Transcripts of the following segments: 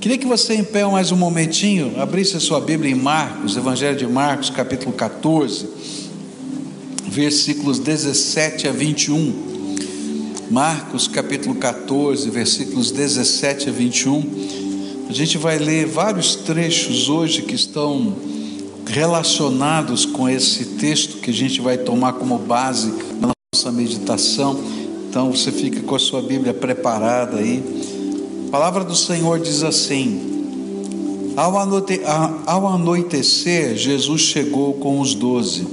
Queria que você, em pé, mais um momentinho, abrisse a sua Bíblia em Marcos, Evangelho de Marcos, capítulo 14, versículos 17 a 21. Marcos, capítulo 14, versículos 17 a 21. A gente vai ler vários trechos hoje que estão relacionados com esse texto que a gente vai tomar como base na nossa meditação. Então você fica com a sua Bíblia preparada aí. A palavra do Senhor diz assim: ao, anoite, ao anoitecer, Jesus chegou com os doze.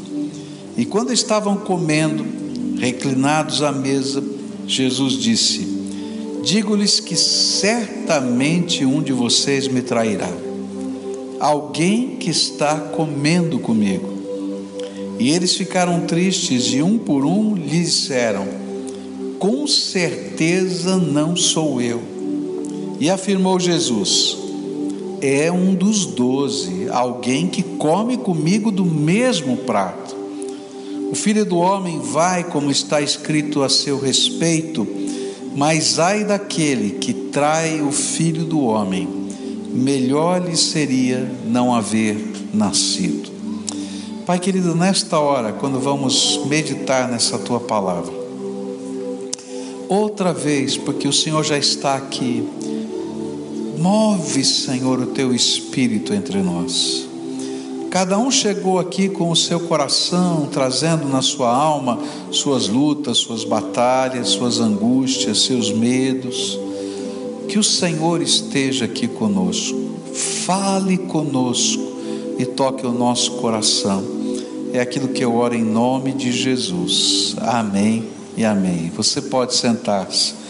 E quando estavam comendo, reclinados à mesa, Jesus disse: Digo-lhes que certamente um de vocês me trairá. Alguém que está comendo comigo. E eles ficaram tristes e um por um lhe disseram: Com certeza não sou eu. E afirmou Jesus: É um dos doze, alguém que come comigo do mesmo prato. O filho do homem vai, como está escrito a seu respeito, mas ai daquele que trai o filho do homem, melhor lhe seria não haver nascido. Pai querido, nesta hora, quando vamos meditar nessa tua palavra, outra vez, porque o Senhor já está aqui, Move, Senhor, o teu espírito entre nós. Cada um chegou aqui com o seu coração, trazendo na sua alma suas lutas, suas batalhas, suas angústias, seus medos. Que o Senhor esteja aqui conosco, fale conosco e toque o nosso coração. É aquilo que eu oro em nome de Jesus. Amém e amém. Você pode sentar-se.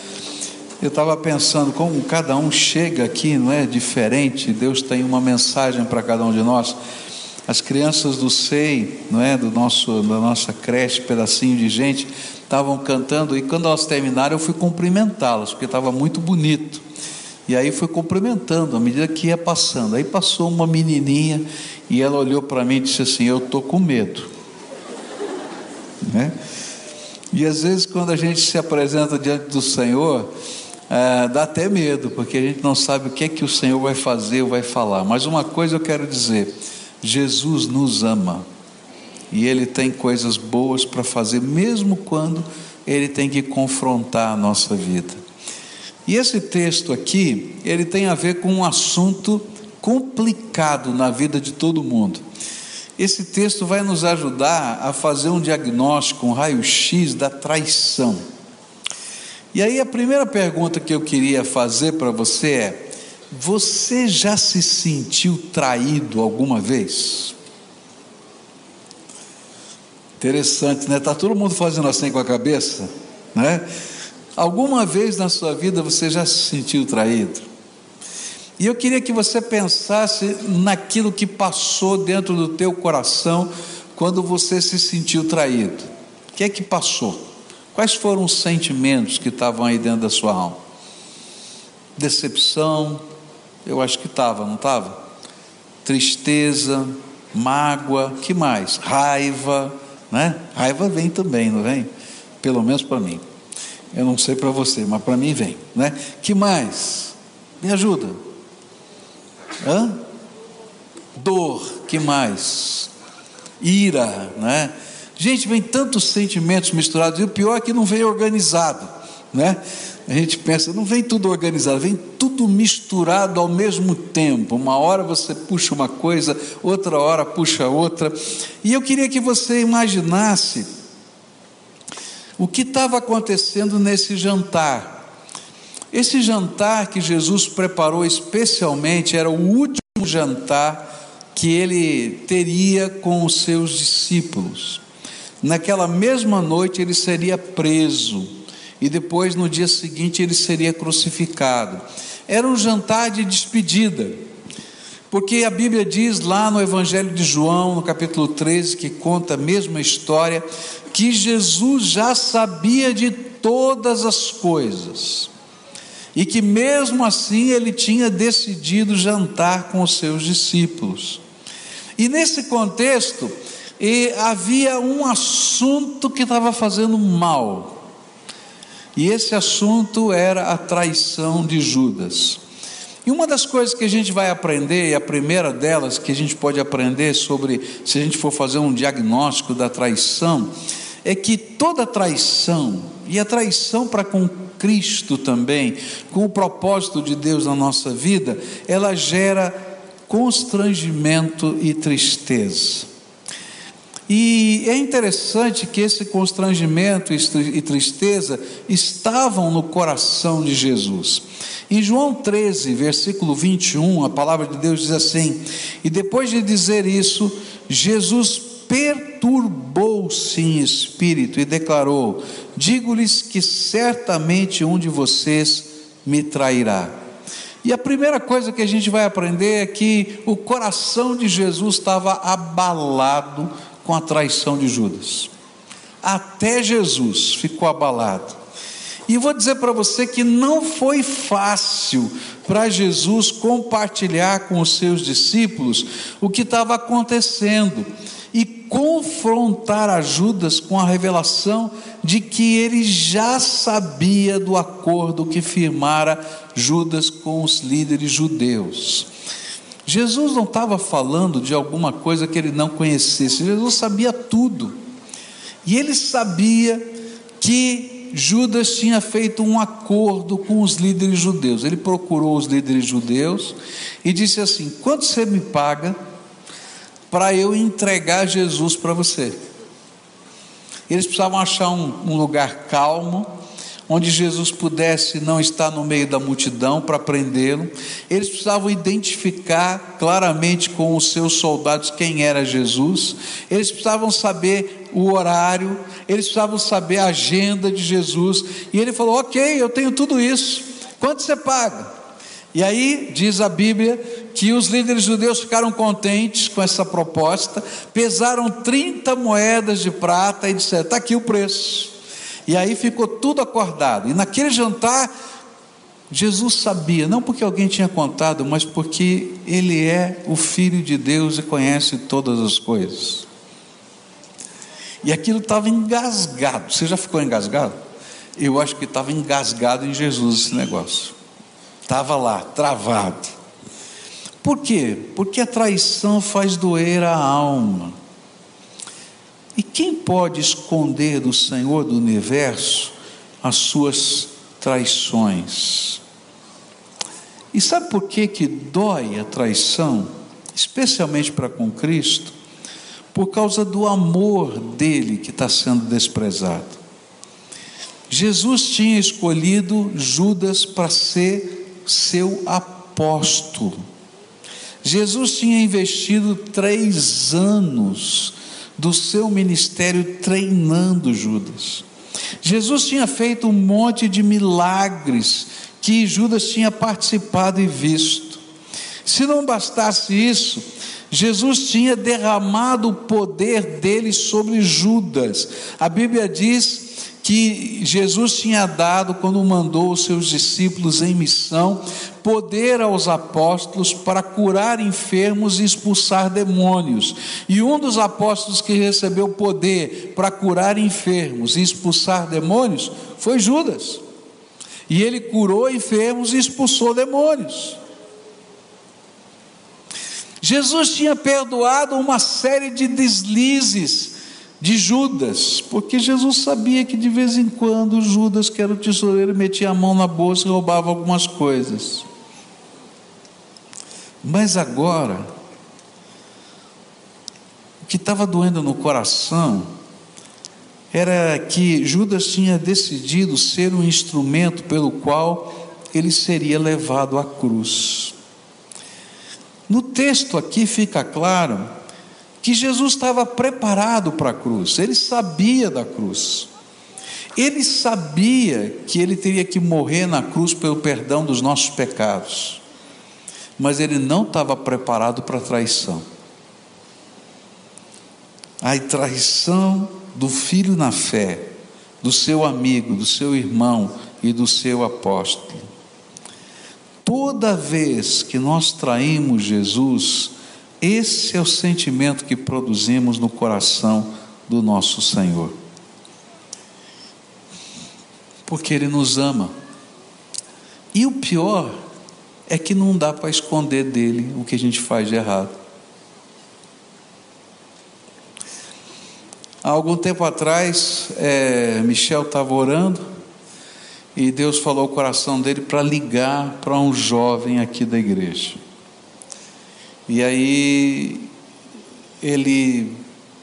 Eu estava pensando como cada um chega aqui, não é diferente. Deus tem uma mensagem para cada um de nós. As crianças do SEI, não é, do nosso, da nossa creche, pedacinho de gente, estavam cantando e quando elas terminaram eu fui cumprimentá-las porque estava muito bonito. E aí fui cumprimentando à medida que ia passando. Aí passou uma menininha e ela olhou para mim e disse assim: Eu tô com medo. Né? E às vezes quando a gente se apresenta diante do Senhor, é, dá até medo, porque a gente não sabe o que é que o Senhor vai fazer ou vai falar. Mas uma coisa eu quero dizer: Jesus nos ama e Ele tem coisas boas para fazer, mesmo quando Ele tem que confrontar a nossa vida. E esse texto aqui, ele tem a ver com um assunto complicado na vida de todo mundo. Esse texto vai nos ajudar a fazer um diagnóstico, um raio-x da traição. E aí a primeira pergunta que eu queria fazer para você é: você já se sentiu traído alguma vez? Interessante, né? Tá todo mundo fazendo assim com a cabeça, né? Alguma vez na sua vida você já se sentiu traído? E eu queria que você pensasse naquilo que passou dentro do teu coração quando você se sentiu traído. O que é que passou? Quais foram os sentimentos que estavam aí dentro da sua alma? Decepção, eu acho que estava, não estava? Tristeza, mágoa, que mais? Raiva, né? Raiva vem também, não vem? Pelo menos para mim. Eu não sei para você, mas para mim vem, né? Que mais? Me ajuda. Hã? Dor, que mais? Ira, né? Gente, vem tantos sentimentos misturados, e o pior é que não vem organizado, né? A gente pensa, não vem tudo organizado, vem tudo misturado ao mesmo tempo. Uma hora você puxa uma coisa, outra hora puxa outra. E eu queria que você imaginasse o que estava acontecendo nesse jantar. Esse jantar que Jesus preparou especialmente era o último jantar que ele teria com os seus discípulos. Naquela mesma noite ele seria preso e depois no dia seguinte ele seria crucificado. Era um jantar de despedida, porque a Bíblia diz lá no Evangelho de João, no capítulo 13, que conta a mesma história, que Jesus já sabia de todas as coisas e que mesmo assim ele tinha decidido jantar com os seus discípulos. E nesse contexto, e havia um assunto que estava fazendo mal. E esse assunto era a traição de Judas. E uma das coisas que a gente vai aprender, e a primeira delas que a gente pode aprender sobre, se a gente for fazer um diagnóstico da traição, é que toda traição, e a traição para com Cristo também, com o propósito de Deus na nossa vida, ela gera constrangimento e tristeza. E é interessante que esse constrangimento e tristeza estavam no coração de Jesus. Em João 13, versículo 21, a palavra de Deus diz assim: E depois de dizer isso, Jesus perturbou-se em espírito e declarou: Digo-lhes que certamente um de vocês me trairá. E a primeira coisa que a gente vai aprender é que o coração de Jesus estava abalado com a traição de Judas. Até Jesus ficou abalado. E vou dizer para você que não foi fácil para Jesus compartilhar com os seus discípulos o que estava acontecendo e confrontar a Judas com a revelação de que ele já sabia do acordo que firmara Judas com os líderes judeus. Jesus não estava falando de alguma coisa que ele não conhecesse, Jesus sabia tudo. E ele sabia que Judas tinha feito um acordo com os líderes judeus. Ele procurou os líderes judeus e disse assim: Quanto você me paga para eu entregar Jesus para você? Eles precisavam achar um, um lugar calmo onde Jesus pudesse não estar no meio da multidão para prendê-lo. Eles precisavam identificar claramente com os seus soldados quem era Jesus. Eles precisavam saber o horário, eles precisavam saber a agenda de Jesus. E ele falou: Ok, eu tenho tudo isso. Quanto você paga? E aí diz a Bíblia que os líderes judeus ficaram contentes com essa proposta, pesaram 30 moedas de prata e disseram: está aqui o preço. E aí ficou tudo acordado. E naquele jantar, Jesus sabia, não porque alguém tinha contado, mas porque ele é o Filho de Deus e conhece todas as coisas. E aquilo estava engasgado. Você já ficou engasgado? Eu acho que estava engasgado em Jesus esse negócio. Estava lá, travado. Por quê? Porque a traição faz doer a alma. E quem pode esconder do Senhor do universo as suas traições? E sabe por que que dói a traição, especialmente para com Cristo? Por causa do amor dele que está sendo desprezado. Jesus tinha escolhido Judas para ser seu apóstolo. Jesus tinha investido três anos do seu ministério treinando Judas. Jesus tinha feito um monte de milagres que Judas tinha participado e visto. Se não bastasse isso, Jesus tinha derramado o poder dele sobre Judas. A Bíblia diz que Jesus tinha dado quando mandou os seus discípulos em missão poder aos apóstolos para curar enfermos e expulsar demônios. E um dos apóstolos que recebeu poder para curar enfermos e expulsar demônios foi Judas. E ele curou enfermos e expulsou demônios. Jesus tinha perdoado uma série de deslizes de Judas, porque Jesus sabia que de vez em quando Judas, que era o tesoureiro, metia a mão na bolsa e roubava algumas coisas. Mas agora, o que estava doendo no coração era que Judas tinha decidido ser um instrumento pelo qual ele seria levado à cruz. No texto aqui fica claro que Jesus estava preparado para a cruz, ele sabia da cruz. Ele sabia que ele teria que morrer na cruz pelo perdão dos nossos pecados, mas ele não estava preparado para a traição. A traição do filho na fé, do seu amigo, do seu irmão e do seu apóstolo. Toda vez que nós traímos Jesus, esse é o sentimento que produzimos no coração do nosso Senhor. Porque Ele nos ama. E o pior é que não dá para esconder dele o que a gente faz de errado. Há algum tempo atrás, é, Michel estava orando e Deus falou ao coração dele para ligar para um jovem aqui da igreja. E aí ele,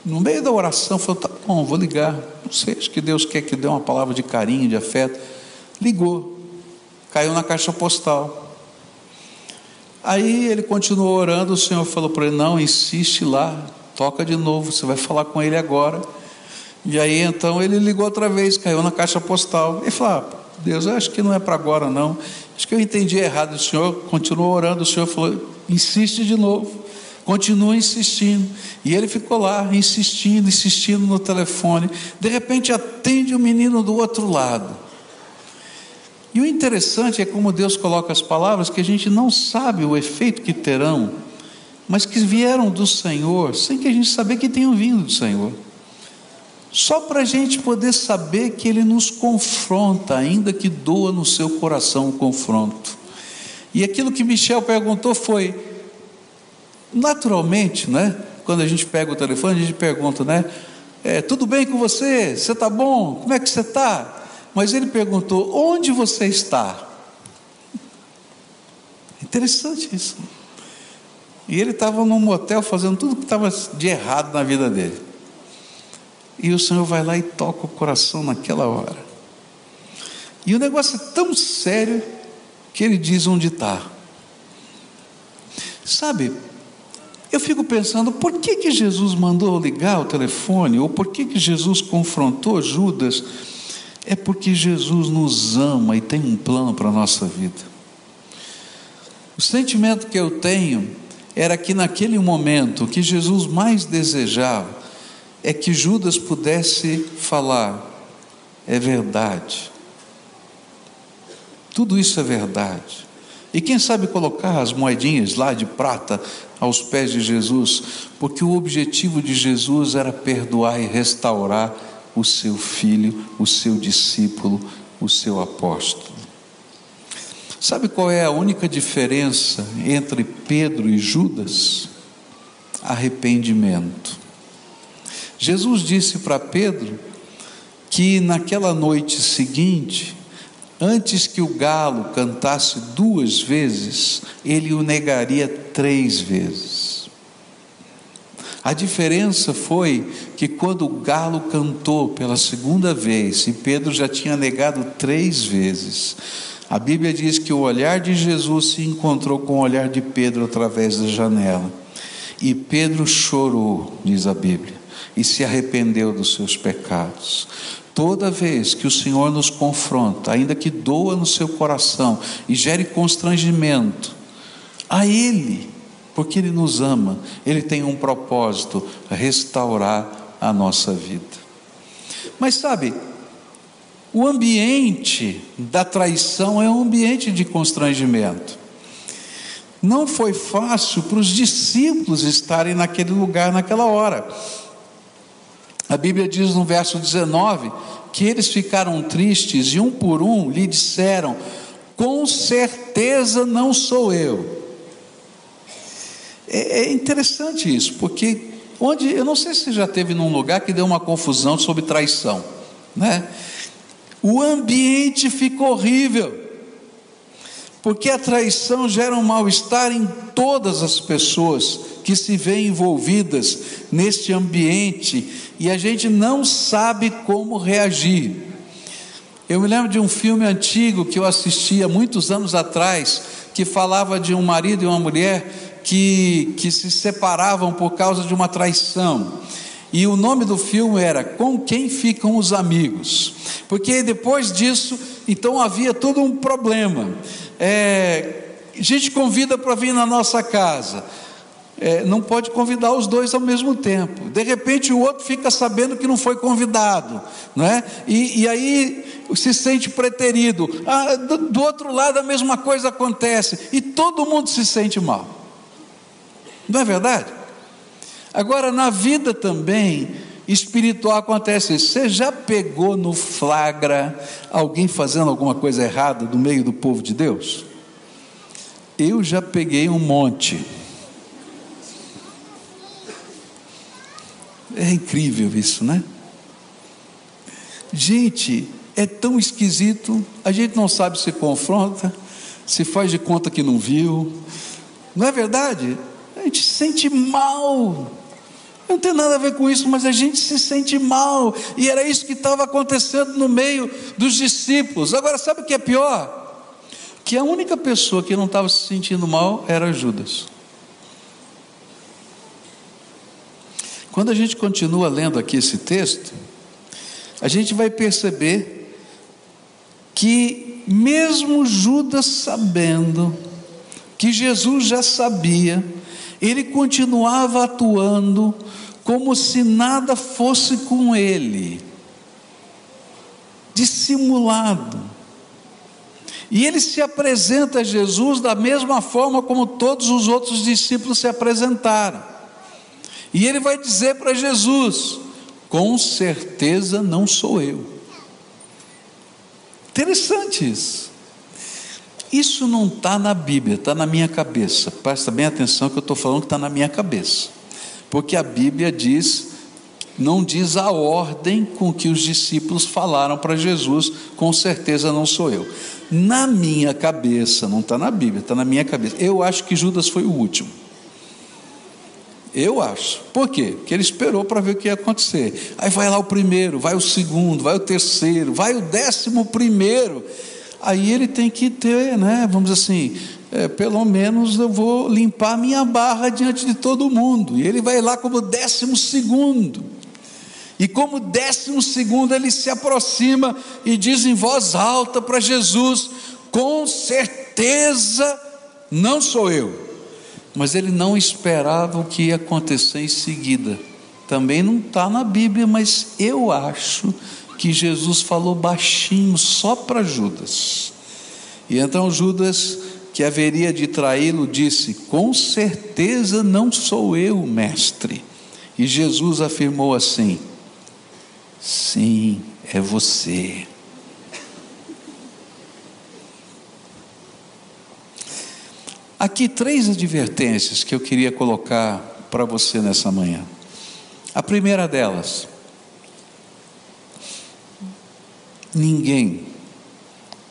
no meio da oração, falou: tá bom, vou ligar. Não sei, acho que Deus quer que dê uma palavra de carinho, de afeto. Ligou, caiu na caixa postal. Aí ele continuou orando, o Senhor falou para ele: não, insiste lá, toca de novo, você vai falar com ele agora. E aí então ele ligou outra vez, caiu na caixa postal. E falou: ah, Deus, acho que não é para agora não. Acho que eu entendi errado. O Senhor continuou orando, o Senhor falou: insiste de novo. Continua insistindo. E ele ficou lá, insistindo, insistindo no telefone. De repente atende o menino do outro lado. E o interessante é como Deus coloca as palavras que a gente não sabe o efeito que terão, mas que vieram do Senhor, sem que a gente saber que tenham vindo do Senhor. Só para a gente poder saber que Ele nos confronta, ainda que doa no seu coração o confronto. E aquilo que Michel perguntou foi, naturalmente, né? Quando a gente pega o telefone, a gente pergunta, né? É, tudo bem com você? Você está bom? Como é que você está? Mas ele perguntou: onde você está? Interessante isso. E ele estava num motel fazendo tudo que estava de errado na vida dele. E o Senhor vai lá e toca o coração naquela hora. E o negócio é tão sério que ele diz onde está. Sabe, eu fico pensando, por que, que Jesus mandou ligar o telefone? Ou por que, que Jesus confrontou Judas? É porque Jesus nos ama e tem um plano para a nossa vida. O sentimento que eu tenho era que naquele momento o que Jesus mais desejava é que Judas pudesse falar: é verdade. Tudo isso é verdade. E quem sabe colocar as moedinhas lá de prata aos pés de Jesus, porque o objetivo de Jesus era perdoar e restaurar o seu filho, o seu discípulo, o seu apóstolo. Sabe qual é a única diferença entre Pedro e Judas? Arrependimento. Jesus disse para Pedro que naquela noite seguinte, antes que o galo cantasse duas vezes, ele o negaria três vezes. A diferença foi que quando o galo cantou pela segunda vez, e Pedro já tinha negado três vezes, a Bíblia diz que o olhar de Jesus se encontrou com o olhar de Pedro através da janela. E Pedro chorou, diz a Bíblia e se arrependeu dos seus pecados. Toda vez que o Senhor nos confronta, ainda que doa no seu coração e gere constrangimento, a Ele, porque Ele nos ama, Ele tem um propósito: restaurar a nossa vida. Mas sabe, o ambiente da traição é um ambiente de constrangimento. Não foi fácil para os discípulos estarem naquele lugar naquela hora. A Bíblia diz no verso 19 que eles ficaram tristes e um por um lhe disseram: Com certeza não sou eu. É, é interessante isso, porque onde eu não sei se já teve num lugar que deu uma confusão sobre traição, né? O ambiente ficou horrível porque a traição gera um mal-estar em todas as pessoas que se veem envolvidas neste ambiente e a gente não sabe como reagir. Eu me lembro de um filme antigo que eu assisti há muitos anos atrás, que falava de um marido e uma mulher que, que se separavam por causa de uma traição. E o nome do filme era Com Quem Ficam os Amigos. Porque depois disso, então havia todo um problema é, gente convida para vir na nossa casa. É, não pode convidar os dois ao mesmo tempo. De repente o outro fica sabendo que não foi convidado, não é? E, e aí se sente preterido. Ah, do, do outro lado a mesma coisa acontece e todo mundo se sente mal. Não é verdade? Agora na vida também espiritual acontece isso. Você já pegou no flagra alguém fazendo alguma coisa errada no meio do povo de Deus? Eu já peguei um monte. É incrível isso, né? Gente, é tão esquisito, a gente não sabe se confronta, se faz de conta que não viu. Não é verdade? Gente se sente mal. Não tem nada a ver com isso, mas a gente se sente mal. E era isso que estava acontecendo no meio dos discípulos. Agora, sabe o que é pior? Que a única pessoa que não estava se sentindo mal era Judas. Quando a gente continua lendo aqui esse texto, a gente vai perceber que, mesmo Judas sabendo, que Jesus já sabia, ele continuava atuando como se nada fosse com ele, dissimulado. E ele se apresenta a Jesus da mesma forma como todos os outros discípulos se apresentaram. E ele vai dizer para Jesus: com certeza não sou eu. Interessante isso. Isso não está na Bíblia, está na minha cabeça. Presta bem atenção que eu estou falando que está na minha cabeça. Porque a Bíblia diz, não diz a ordem com que os discípulos falaram para Jesus, com certeza não sou eu. Na minha cabeça, não está na Bíblia, está na minha cabeça. Eu acho que Judas foi o último. Eu acho. Por quê? Porque ele esperou para ver o que ia acontecer. Aí vai lá o primeiro, vai o segundo, vai o terceiro, vai o décimo primeiro. Aí ele tem que ter, né? Vamos assim, é, pelo menos eu vou limpar minha barra diante de todo mundo. E ele vai lá como décimo segundo. E como décimo segundo ele se aproxima e diz em voz alta para Jesus: Com certeza não sou eu mas ele não esperava o que ia acontecer em seguida. Também não está na Bíblia, mas eu acho que Jesus falou baixinho só para Judas. E então Judas, que haveria de traí-lo, disse: Com certeza não sou eu, mestre. E Jesus afirmou assim: Sim, é você. Aqui três advertências que eu queria colocar para você nessa manhã. A primeira delas, ninguém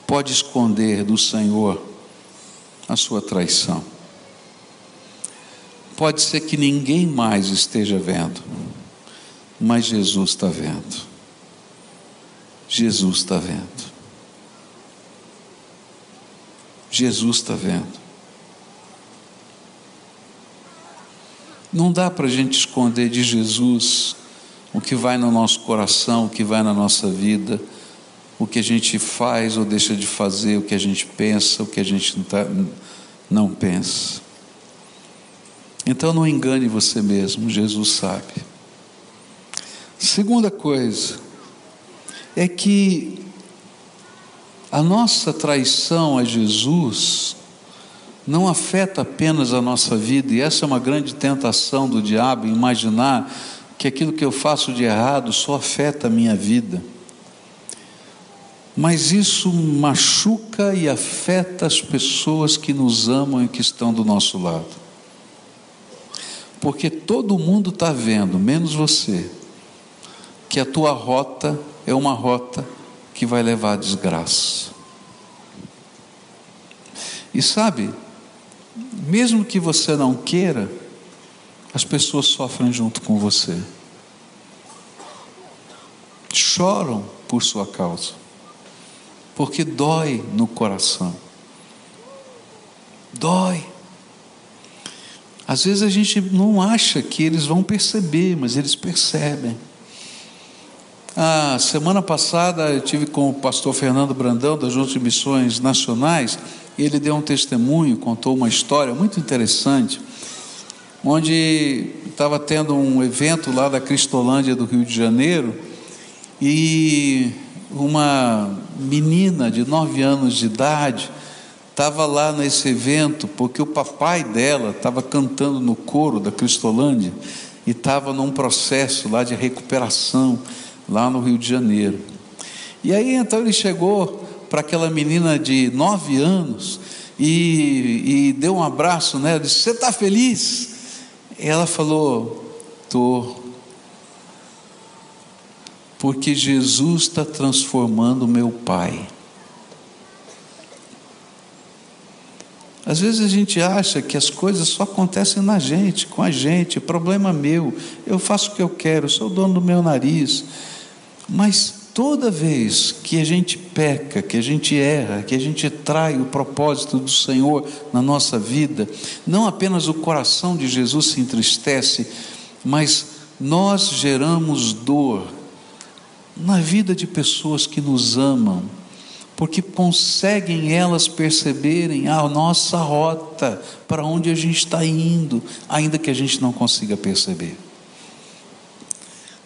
pode esconder do Senhor a sua traição. Pode ser que ninguém mais esteja vendo, mas Jesus está vendo. Jesus está vendo. Jesus está vendo. Não dá para a gente esconder de Jesus o que vai no nosso coração, o que vai na nossa vida, o que a gente faz ou deixa de fazer, o que a gente pensa, o que a gente não, tá, não pensa. Então não engane você mesmo, Jesus sabe. Segunda coisa é que a nossa traição a Jesus não afeta apenas a nossa vida, e essa é uma grande tentação do diabo, imaginar que aquilo que eu faço de errado só afeta a minha vida. Mas isso machuca e afeta as pessoas que nos amam e que estão do nosso lado. Porque todo mundo está vendo, menos você, que a tua rota é uma rota que vai levar à desgraça. E sabe, mesmo que você não queira, as pessoas sofrem junto com você. Choram por sua causa, porque dói no coração. Dói. Às vezes a gente não acha que eles vão perceber, mas eles percebem. A semana passada eu tive com o pastor Fernando Brandão, da Junta de Missões Nacionais, ele deu um testemunho, contou uma história muito interessante, onde estava tendo um evento lá da Cristolândia do Rio de Janeiro e uma menina de nove anos de idade estava lá nesse evento porque o papai dela estava cantando no coro da Cristolândia e estava num processo lá de recuperação lá no Rio de Janeiro. E aí então ele chegou para aquela menina de nove anos e, e deu um abraço nela, disse: Você está feliz? E ela falou: Estou. Porque Jesus está transformando meu pai. Às vezes a gente acha que as coisas só acontecem na gente, com a gente, problema meu, eu faço o que eu quero, sou dono do meu nariz. Mas toda vez que a gente peca, que a gente erra, que a gente trai o propósito do Senhor na nossa vida, não apenas o coração de Jesus se entristece, mas nós geramos dor na vida de pessoas que nos amam porque conseguem elas perceberem a nossa rota, para onde a gente está indo, ainda que a gente não consiga perceber.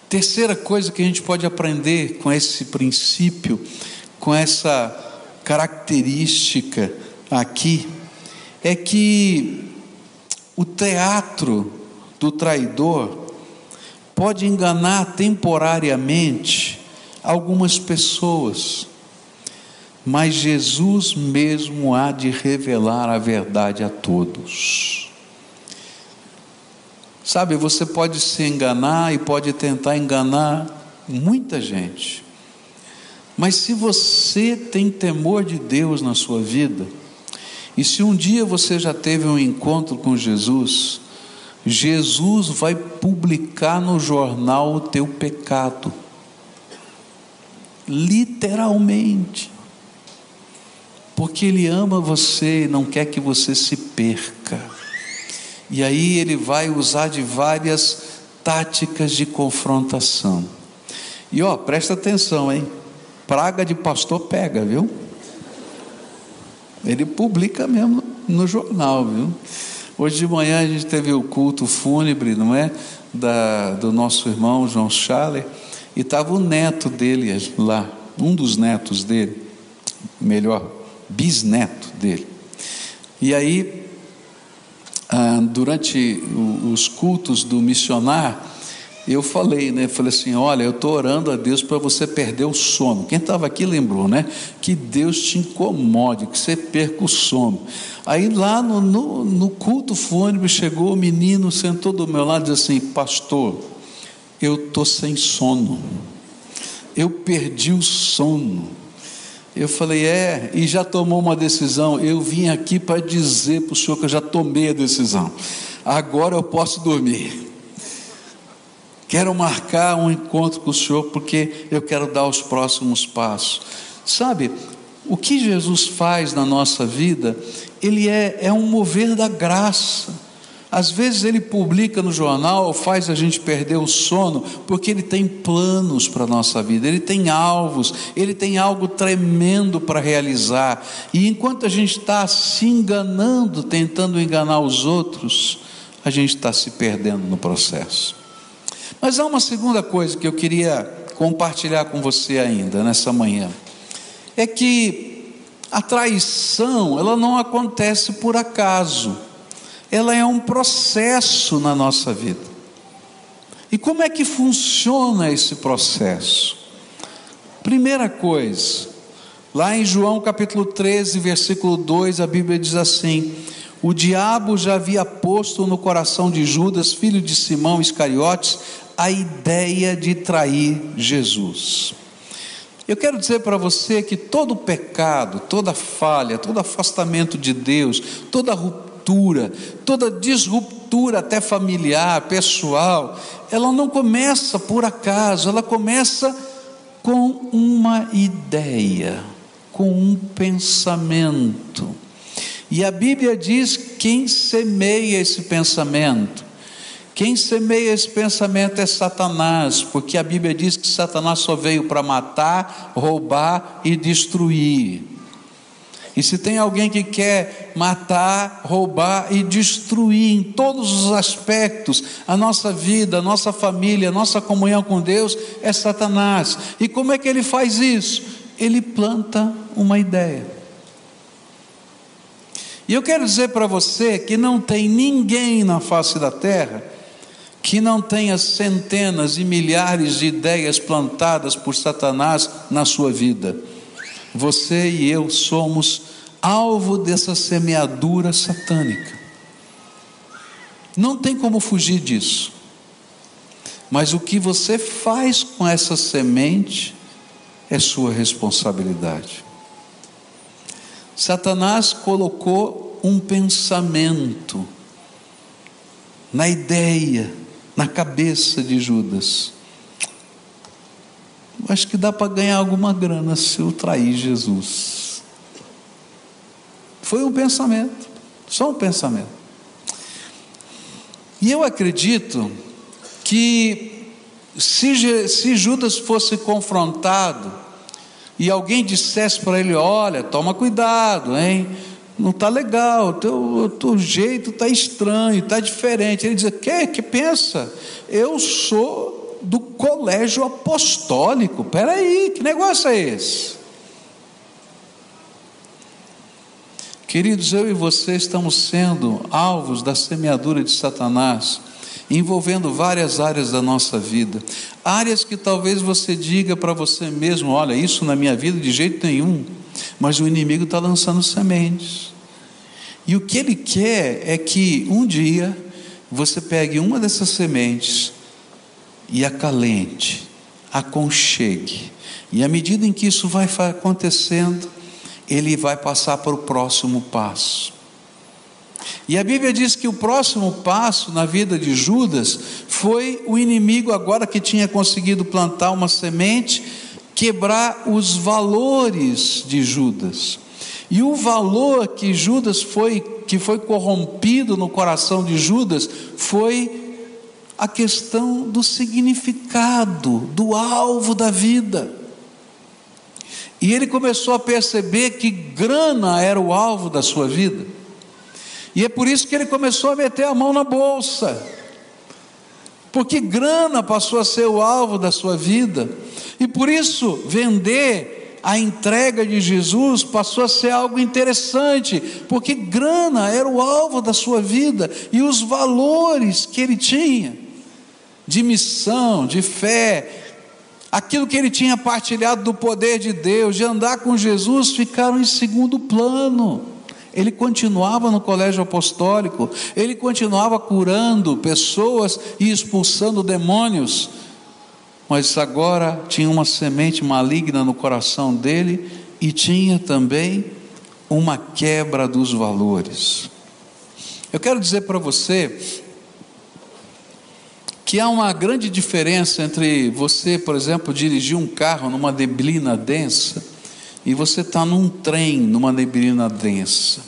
Terceira coisa que a gente pode aprender com esse princípio, com essa característica aqui, é que o teatro do traidor pode enganar temporariamente algumas pessoas mas Jesus mesmo há de revelar a verdade a todos. Sabe, você pode se enganar e pode tentar enganar muita gente, mas se você tem temor de Deus na sua vida, e se um dia você já teve um encontro com Jesus, Jesus vai publicar no jornal o teu pecado, literalmente porque Ele ama você e não quer que você se perca. E aí Ele vai usar de várias táticas de confrontação. E ó, presta atenção, hein? Praga de pastor pega, viu? Ele publica mesmo no jornal, viu? Hoje de manhã a gente teve o culto fúnebre, não é? Da, do nosso irmão João Charles, e estava o neto dele lá, um dos netos dele, melhor, bisneto dele. E aí, ah, durante os cultos do missionário, eu falei, né? Falei assim: olha, eu estou orando a Deus para você perder o sono. Quem estava aqui lembrou, né? Que Deus te incomode, que você perca o sono. Aí lá no, no, no culto fúnebre chegou o menino, sentou do meu lado e disse assim: Pastor, eu estou sem sono. Eu perdi o sono. Eu falei, é, e já tomou uma decisão. Eu vim aqui para dizer para o senhor que eu já tomei a decisão. Agora eu posso dormir. Quero marcar um encontro com o senhor porque eu quero dar os próximos passos. Sabe, o que Jesus faz na nossa vida, ele é, é um mover da graça. Às vezes ele publica no jornal, faz a gente perder o sono, porque ele tem planos para a nossa vida, ele tem alvos, ele tem algo tremendo para realizar. E enquanto a gente está se enganando, tentando enganar os outros, a gente está se perdendo no processo. Mas há uma segunda coisa que eu queria compartilhar com você ainda nessa manhã. É que a traição, ela não acontece por acaso ela é um processo na nossa vida. E como é que funciona esse processo? Primeira coisa, lá em João capítulo 13, versículo 2, a Bíblia diz assim: O diabo já havia posto no coração de Judas, filho de Simão Iscariotes, a ideia de trair Jesus. Eu quero dizer para você que todo pecado, toda falha, todo afastamento de Deus, toda ruptura, ruptura, toda disruptura, até familiar, pessoal, ela não começa por acaso, ela começa com uma ideia, com um pensamento. E a Bíblia diz: quem semeia esse pensamento? Quem semeia esse pensamento é Satanás, porque a Bíblia diz que Satanás só veio para matar, roubar e destruir. E se tem alguém que quer matar, roubar e destruir em todos os aspectos a nossa vida, a nossa família, a nossa comunhão com Deus, é Satanás. E como é que ele faz isso? Ele planta uma ideia. E eu quero dizer para você que não tem ninguém na face da terra que não tenha centenas e milhares de ideias plantadas por Satanás na sua vida. Você e eu somos alvo dessa semeadura satânica. Não tem como fugir disso. Mas o que você faz com essa semente é sua responsabilidade. Satanás colocou um pensamento na ideia, na cabeça de Judas. Acho que dá para ganhar alguma grana se eu trair Jesus. Foi um pensamento, só um pensamento. E eu acredito que se, se Judas fosse confrontado e alguém dissesse para ele: Olha, toma cuidado, hein? Não está legal, o teu, teu jeito está estranho, está diferente. Ele diz: Que? Que pensa? Eu sou do colégio apostólico. Peraí, que negócio é esse? Queridos, eu e você estamos sendo alvos da semeadura de Satanás, envolvendo várias áreas da nossa vida. Áreas que talvez você diga para você mesmo: olha, isso na minha vida de jeito nenhum. Mas o inimigo está lançando sementes. E o que ele quer é que um dia você pegue uma dessas sementes e acalente, aconchegue. E à medida em que isso vai acontecendo, ele vai passar para o próximo passo. E a Bíblia diz que o próximo passo na vida de Judas foi o inimigo, agora que tinha conseguido plantar uma semente, quebrar os valores de Judas. E o valor que Judas foi, que foi corrompido no coração de Judas, foi a questão do significado, do alvo da vida. E ele começou a perceber que grana era o alvo da sua vida. E é por isso que ele começou a meter a mão na bolsa. Porque grana passou a ser o alvo da sua vida. E por isso vender a entrega de Jesus passou a ser algo interessante, porque grana era o alvo da sua vida e os valores que ele tinha de missão, de fé, aquilo que ele tinha partilhado do poder de Deus, de andar com Jesus, ficaram em segundo plano. Ele continuava no colégio apostólico, ele continuava curando pessoas e expulsando demônios, mas agora tinha uma semente maligna no coração dele e tinha também uma quebra dos valores. Eu quero dizer para você que há uma grande diferença entre você, por exemplo, dirigir um carro numa neblina densa e você está num trem numa neblina densa.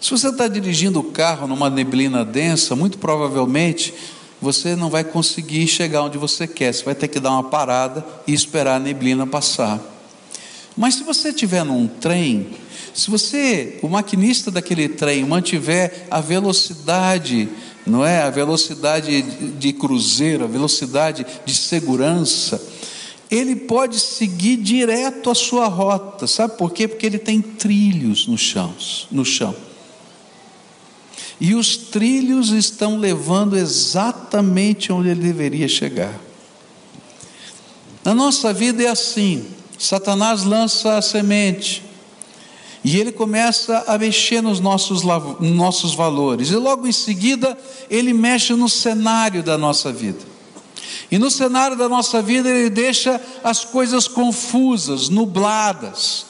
Se você está dirigindo o carro numa neblina densa, muito provavelmente você não vai conseguir chegar onde você quer, você vai ter que dar uma parada e esperar a neblina passar. Mas se você estiver num trem, se você, o maquinista daquele trem, mantiver a velocidade não é? A velocidade de cruzeiro, a velocidade de segurança, ele pode seguir direto a sua rota, sabe por quê? Porque ele tem trilhos no chão, no chão. E os trilhos estão levando exatamente onde ele deveria chegar. Na nossa vida é assim: Satanás lança a semente, e ele começa a mexer nos nossos, nossos valores. E logo em seguida, ele mexe no cenário da nossa vida. E no cenário da nossa vida, ele deixa as coisas confusas, nubladas,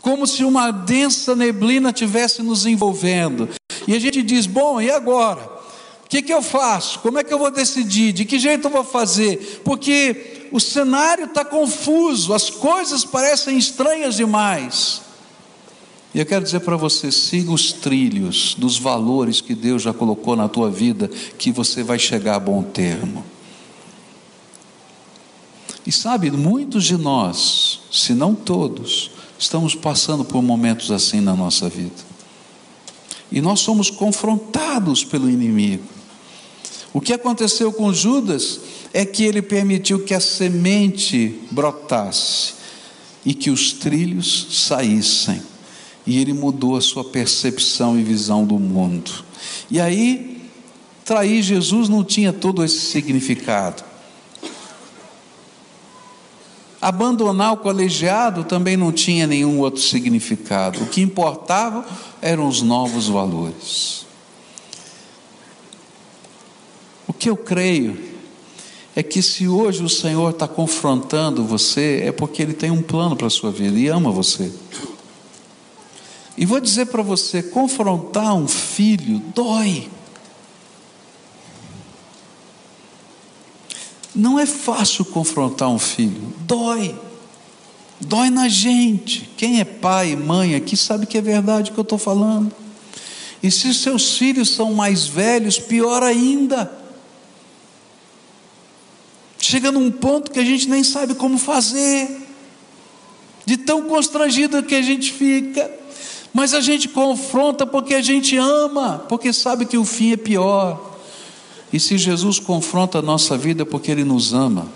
como se uma densa neblina tivesse nos envolvendo. E a gente diz: bom, e agora? O que, que eu faço? Como é que eu vou decidir? De que jeito eu vou fazer? Porque o cenário está confuso, as coisas parecem estranhas demais. E eu quero dizer para você: siga os trilhos dos valores que Deus já colocou na tua vida, que você vai chegar a bom termo. E sabe, muitos de nós, se não todos, estamos passando por momentos assim na nossa vida. E nós somos confrontados pelo inimigo. O que aconteceu com Judas é que ele permitiu que a semente brotasse e que os trilhos saíssem e ele mudou a sua percepção e visão do mundo. E aí, trair Jesus não tinha todo esse significado. Abandonar o colegiado também não tinha nenhum outro significado. O que importava eram os novos valores. O que eu creio é que se hoje o Senhor está confrontando você, é porque Ele tem um plano para a sua vida e ama você. E vou dizer para você: confrontar um filho dói. Não é fácil confrontar um filho, dói. Dói na gente. Quem é pai e mãe aqui sabe que é verdade o que eu estou falando. E se seus filhos são mais velhos, pior ainda. Chega num ponto que a gente nem sabe como fazer, de tão constrangido que a gente fica. Mas a gente confronta porque a gente ama, porque sabe que o fim é pior. E se Jesus confronta a nossa vida é porque Ele nos ama.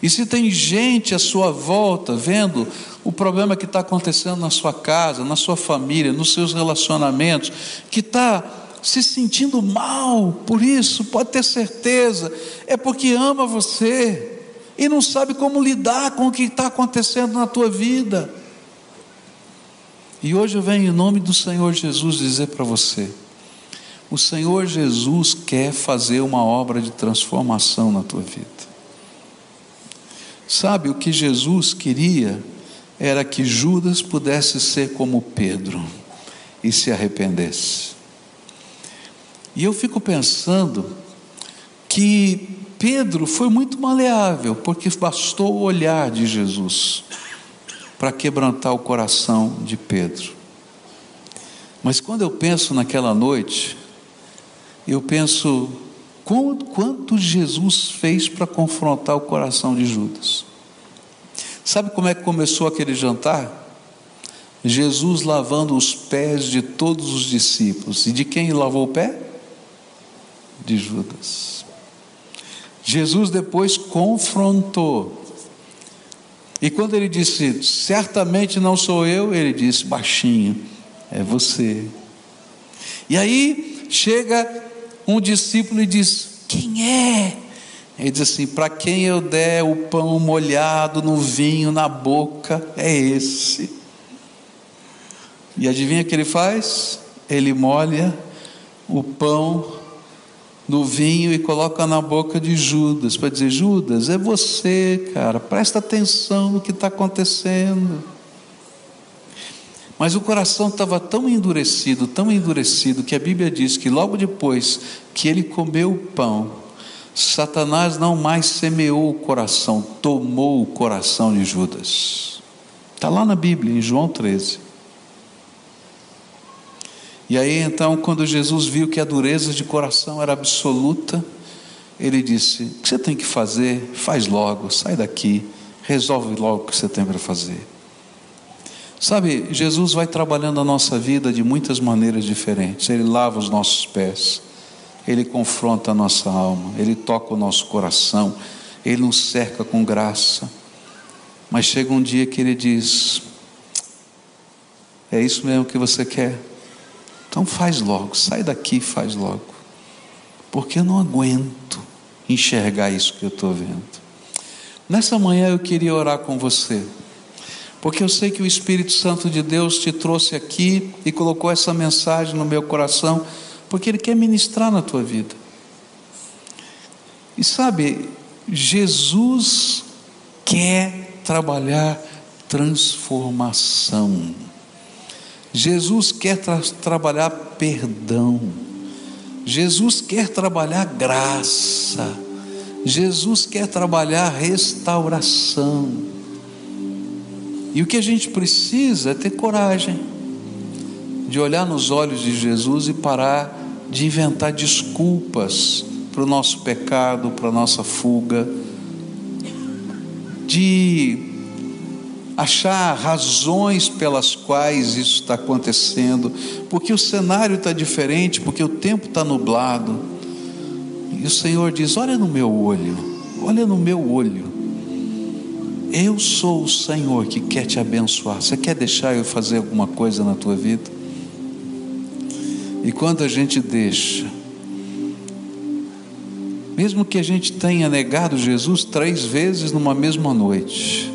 E se tem gente à sua volta vendo o problema que está acontecendo na sua casa, na sua família, nos seus relacionamentos, que está se sentindo mal por isso, pode ter certeza, é porque ama você e não sabe como lidar com o que está acontecendo na tua vida. E hoje eu venho em nome do Senhor Jesus dizer para você: o Senhor Jesus quer fazer uma obra de transformação na tua vida. Sabe, o que Jesus queria era que Judas pudesse ser como Pedro e se arrependesse. E eu fico pensando que Pedro foi muito maleável, porque bastou o olhar de Jesus para quebrantar o coração de Pedro. Mas quando eu penso naquela noite, eu penso quanto Jesus fez para confrontar o coração de Judas. Sabe como é que começou aquele jantar? Jesus lavando os pés de todos os discípulos. E de quem lavou o pé? De Judas. Jesus depois confrontou e quando ele disse, certamente não sou eu, ele disse, baixinho, é você. E aí chega um discípulo e diz: Quem é? Ele diz assim: Para quem eu der o pão molhado no vinho na boca, é esse. E adivinha o que ele faz? Ele molha o pão no vinho e coloca na boca de Judas, para dizer: Judas, é você, cara, presta atenção no que está acontecendo. Mas o coração estava tão endurecido, tão endurecido, que a Bíblia diz que logo depois que ele comeu o pão, Satanás não mais semeou o coração, tomou o coração de Judas. Está lá na Bíblia, em João 13. E aí então, quando Jesus viu que a dureza de coração era absoluta, ele disse: O que você tem que fazer? Faz logo, sai daqui, resolve logo o que você tem para fazer. Sabe, Jesus vai trabalhando a nossa vida de muitas maneiras diferentes. Ele lava os nossos pés, ele confronta a nossa alma, ele toca o nosso coração, ele nos cerca com graça. Mas chega um dia que ele diz: É isso mesmo que você quer? Então faz logo, sai daqui e faz logo. Porque eu não aguento enxergar isso que eu estou vendo. Nessa manhã eu queria orar com você. Porque eu sei que o Espírito Santo de Deus te trouxe aqui e colocou essa mensagem no meu coração, porque Ele quer ministrar na tua vida. E sabe, Jesus quer trabalhar transformação. Jesus quer tra trabalhar perdão. Jesus quer trabalhar graça. Jesus quer trabalhar restauração. E o que a gente precisa é ter coragem de olhar nos olhos de Jesus e parar de inventar desculpas para o nosso pecado, para a nossa fuga, de achar razões pelas quais isso está acontecendo, porque o cenário está diferente, porque o tempo está nublado. E o Senhor diz: Olha no meu olho, olha no meu olho. Eu sou o Senhor que quer te abençoar. Você quer deixar eu fazer alguma coisa na tua vida? E quando a gente deixa, Mesmo que a gente tenha negado Jesus três vezes numa mesma noite,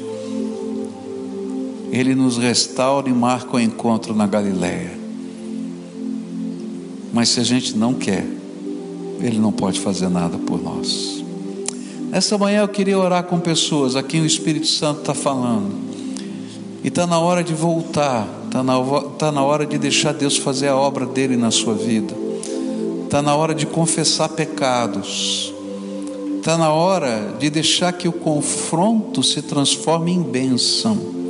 Ele nos restaura e marca o encontro na Galileia. Mas se a gente não quer, Ele não pode fazer nada por nós. Essa manhã eu queria orar com pessoas a quem o Espírito Santo está falando. E está na hora de voltar, está na, tá na hora de deixar Deus fazer a obra dele na sua vida. Está na hora de confessar pecados. Está na hora de deixar que o confronto se transforme em bênção.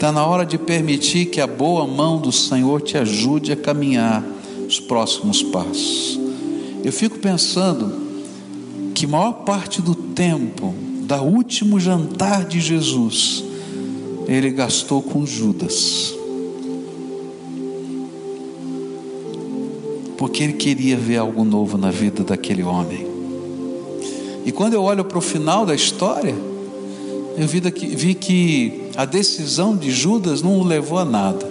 Está na hora de permitir que a boa mão do Senhor te ajude a caminhar os próximos passos. Eu fico pensando que maior parte do tempo, da último jantar de Jesus, ele gastou com Judas. Porque ele queria ver algo novo na vida daquele homem. E quando eu olho para o final da história, eu vi, daqui, vi que a decisão de Judas não o levou a nada.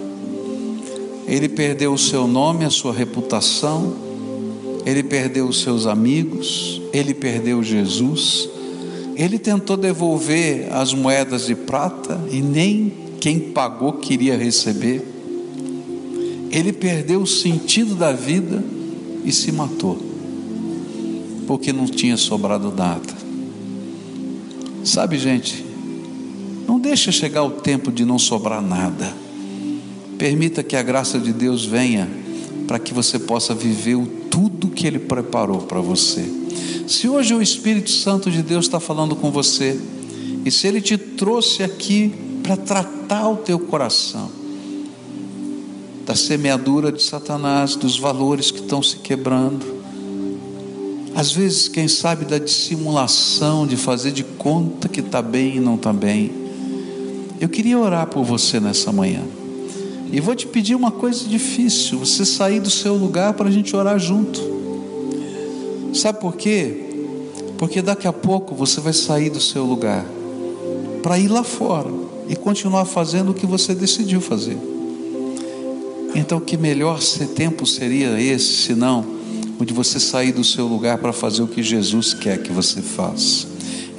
Ele perdeu o seu nome, a sua reputação, ele perdeu os seus amigos, ele perdeu Jesus. Ele tentou devolver as moedas de prata e nem quem pagou queria receber. Ele perdeu o sentido da vida e se matou, porque não tinha sobrado nada. Sabe, gente, deixa chegar o tempo de não sobrar nada. Permita que a graça de Deus venha para que você possa viver o tudo que Ele preparou para você. Se hoje o Espírito Santo de Deus está falando com você, e se Ele te trouxe aqui para tratar o teu coração, da semeadura de Satanás, dos valores que estão se quebrando, às vezes, quem sabe, da dissimulação, de fazer de conta que está bem e não está bem. Eu queria orar por você nessa manhã. E vou te pedir uma coisa difícil: você sair do seu lugar para a gente orar junto. Sabe por quê? Porque daqui a pouco você vai sair do seu lugar para ir lá fora e continuar fazendo o que você decidiu fazer. Então, que melhor tempo seria esse, senão o de você sair do seu lugar para fazer o que Jesus quer que você faça?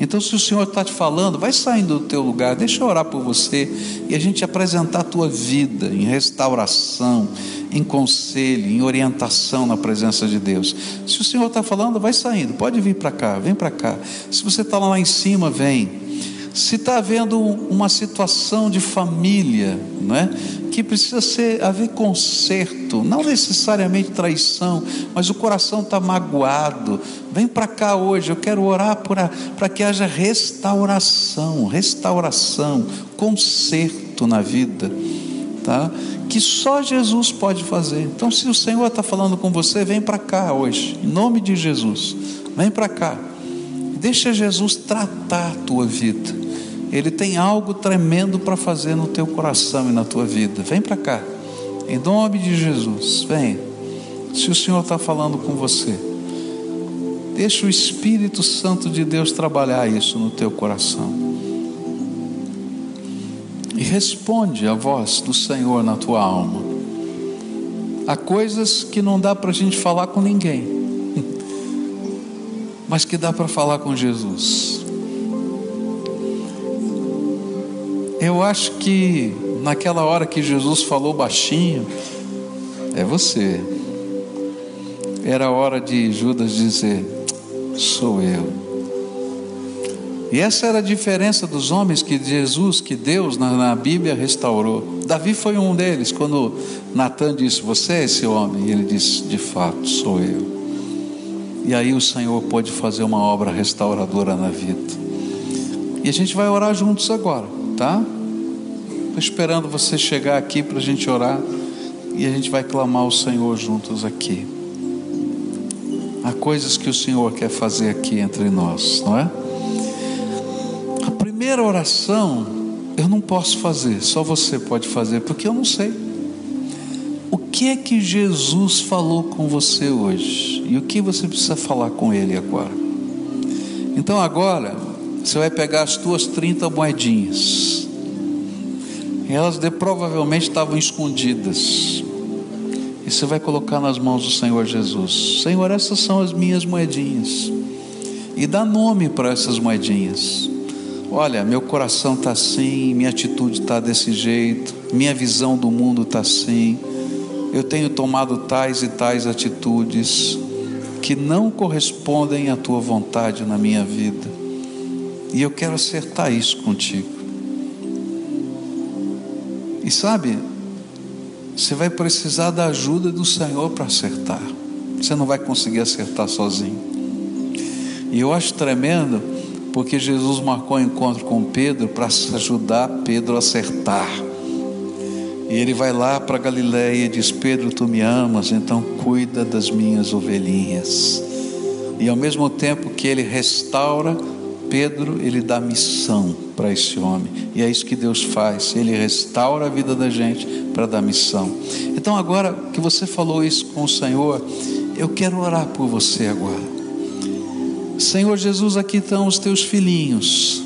Então, se o Senhor está te falando, vai saindo do teu lugar, deixa eu orar por você e a gente apresentar a tua vida em restauração, em conselho, em orientação na presença de Deus. Se o Senhor está falando, vai saindo, pode vir para cá, vem para cá. Se você está lá em cima, vem. Se está havendo uma situação de família, não é? Que precisa ser, haver conserto, não necessariamente traição, mas o coração está magoado. Vem para cá hoje, eu quero orar para que haja restauração, restauração, conserto na vida, tá? Que só Jesus pode fazer. Então, se o Senhor está falando com você, vem para cá hoje, em nome de Jesus, vem para cá, deixa Jesus tratar a tua vida. Ele tem algo tremendo para fazer no teu coração e na tua vida. Vem para cá, em nome de Jesus, vem. Se o Senhor está falando com você, deixa o Espírito Santo de Deus trabalhar isso no teu coração. E responde a voz do Senhor na tua alma. Há coisas que não dá para a gente falar com ninguém, mas que dá para falar com Jesus. Eu acho que naquela hora que Jesus falou baixinho, é você. Era hora de Judas dizer: Sou eu. E essa era a diferença dos homens que Jesus, que Deus na, na Bíblia restaurou. Davi foi um deles, quando Natan disse: Você é esse homem? E ele disse: De fato, sou eu. E aí o Senhor pode fazer uma obra restauradora na vida. E a gente vai orar juntos agora tá? Estou esperando você chegar aqui para a gente orar e a gente vai clamar ao Senhor juntos aqui. Há coisas que o Senhor quer fazer aqui entre nós, não é? A primeira oração eu não posso fazer, só você pode fazer, porque eu não sei. O que é que Jesus falou com você hoje? E o que você precisa falar com Ele agora? Então agora, você vai pegar as tuas 30 moedinhas. Elas de, provavelmente estavam escondidas. E você vai colocar nas mãos do Senhor Jesus: Senhor, essas são as minhas moedinhas. E dá nome para essas moedinhas. Olha, meu coração está assim, minha atitude está desse jeito, minha visão do mundo está assim. Eu tenho tomado tais e tais atitudes que não correspondem à tua vontade na minha vida. E eu quero acertar isso contigo. E sabe, você vai precisar da ajuda do Senhor para acertar. Você não vai conseguir acertar sozinho. E eu acho tremendo porque Jesus marcou um encontro com Pedro para ajudar Pedro a acertar. E ele vai lá para Galiléia e diz: Pedro, tu me amas, então cuida das minhas ovelhinhas. E ao mesmo tempo que ele restaura Pedro, ele dá missão para esse homem. E é isso que Deus faz. Ele restaura a vida da gente para dar missão. Então, agora que você falou isso com o Senhor, eu quero orar por você agora. Senhor Jesus, aqui estão os teus filhinhos.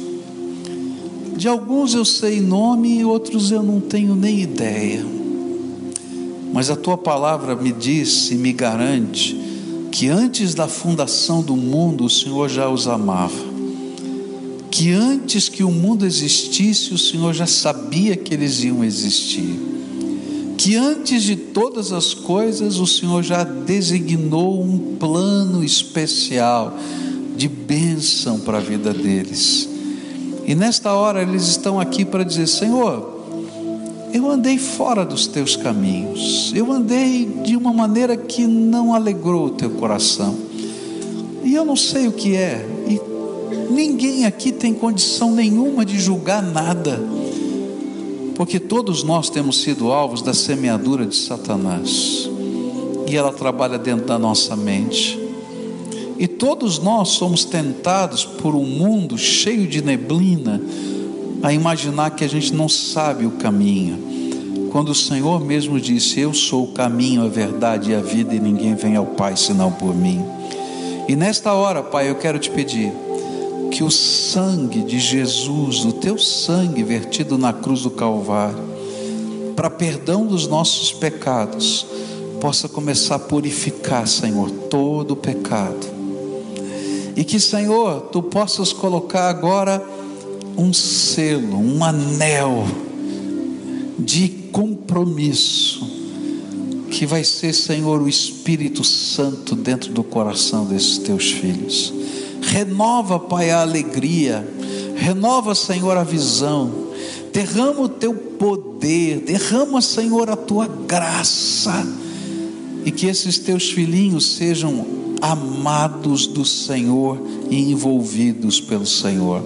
De alguns eu sei nome, outros eu não tenho nem ideia. Mas a tua palavra me diz e me garante que antes da fundação do mundo o Senhor já os amava. Que antes que o mundo existisse, o Senhor já sabia que eles iam existir. Que antes de todas as coisas, o Senhor já designou um plano especial de bênção para a vida deles. E nesta hora eles estão aqui para dizer: Senhor, eu andei fora dos teus caminhos, eu andei de uma maneira que não alegrou o teu coração, e eu não sei o que é, ninguém aqui tem condição nenhuma de julgar nada, porque todos nós temos sido alvos da semeadura de Satanás, e ela trabalha dentro da nossa mente. E todos nós somos tentados por um mundo cheio de neblina a imaginar que a gente não sabe o caminho. Quando o Senhor mesmo disse: Eu sou o caminho, a verdade e a vida, e ninguém vem ao Pai senão por mim. E nesta hora, Pai, eu quero te pedir que o sangue de Jesus, o teu sangue vertido na cruz do Calvário, para perdão dos nossos pecados, possa começar a purificar, Senhor, todo o pecado e que, Senhor, tu possas colocar agora um selo, um anel de compromisso, que vai ser, Senhor, o Espírito Santo dentro do coração desses teus filhos. Renova, Pai, a alegria, renova, Senhor, a visão, derrama o teu poder, derrama, Senhor, a tua graça, e que esses teus filhinhos sejam amados do Senhor e envolvidos pelo Senhor.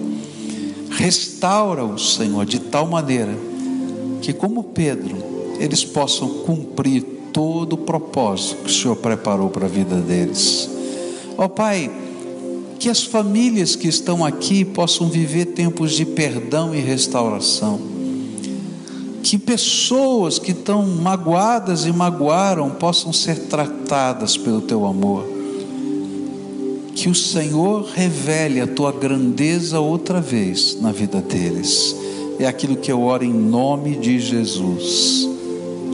Restaura-os, Senhor, de tal maneira que, como Pedro, eles possam cumprir todo o propósito que o Senhor preparou para a vida deles. Ó oh, Pai, que as famílias que estão aqui possam viver tempos de perdão e restauração. Que pessoas que estão magoadas e magoaram possam ser tratadas pelo teu amor que o Senhor revele a tua grandeza outra vez na vida deles. É aquilo que eu oro em nome de Jesus.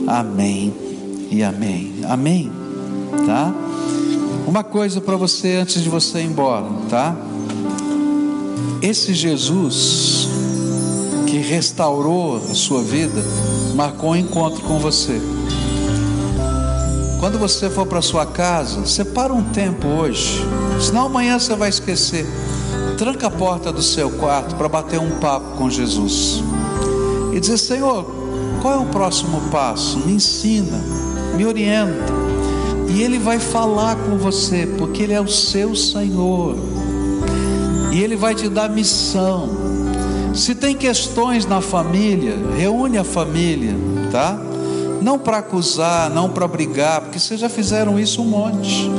Amém e amém. Amém. Tá? Uma coisa para você antes de você ir embora, tá? Esse Jesus que restaurou a sua vida marcou um encontro com você. Quando você for para sua casa, separa um tempo hoje, senão amanhã você vai esquecer. Tranca a porta do seu quarto para bater um papo com Jesus e dizer: Senhor, qual é o próximo passo? Me ensina, me orienta. E Ele vai falar com você, porque Ele é o seu Senhor, e Ele vai te dar missão. Se tem questões na família, reúne a família, tá? não para acusar, não para brigar, porque vocês já fizeram isso um monte,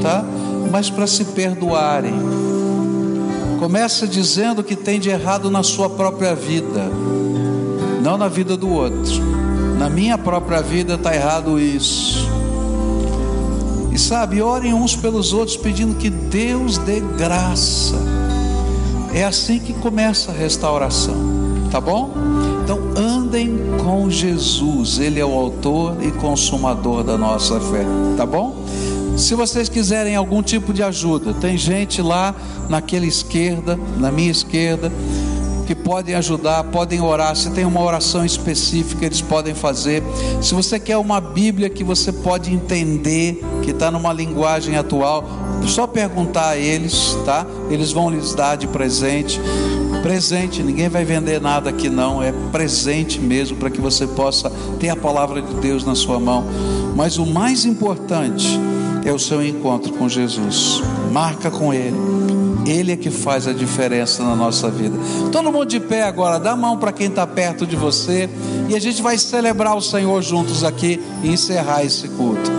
tá? Mas para se perdoarem. Começa dizendo o que tem de errado na sua própria vida, não na vida do outro. Na minha própria vida está errado isso. E sabe, orem uns pelos outros pedindo que Deus dê graça. É assim que começa a restauração, tá bom? Então, ande andem com Jesus, Ele é o autor e consumador da nossa fé, tá bom? Se vocês quiserem algum tipo de ajuda, tem gente lá naquela esquerda, na minha esquerda, que podem ajudar, podem orar. Se tem uma oração específica, eles podem fazer. Se você quer uma Bíblia que você pode entender, que está numa linguagem atual, só perguntar a eles, tá? Eles vão lhes dar de presente. Presente, ninguém vai vender nada aqui não, é presente mesmo para que você possa ter a palavra de Deus na sua mão. Mas o mais importante é o seu encontro com Jesus. Marca com Ele. Ele é que faz a diferença na nossa vida. Todo mundo de pé agora, dá a mão para quem está perto de você e a gente vai celebrar o Senhor juntos aqui e encerrar esse culto.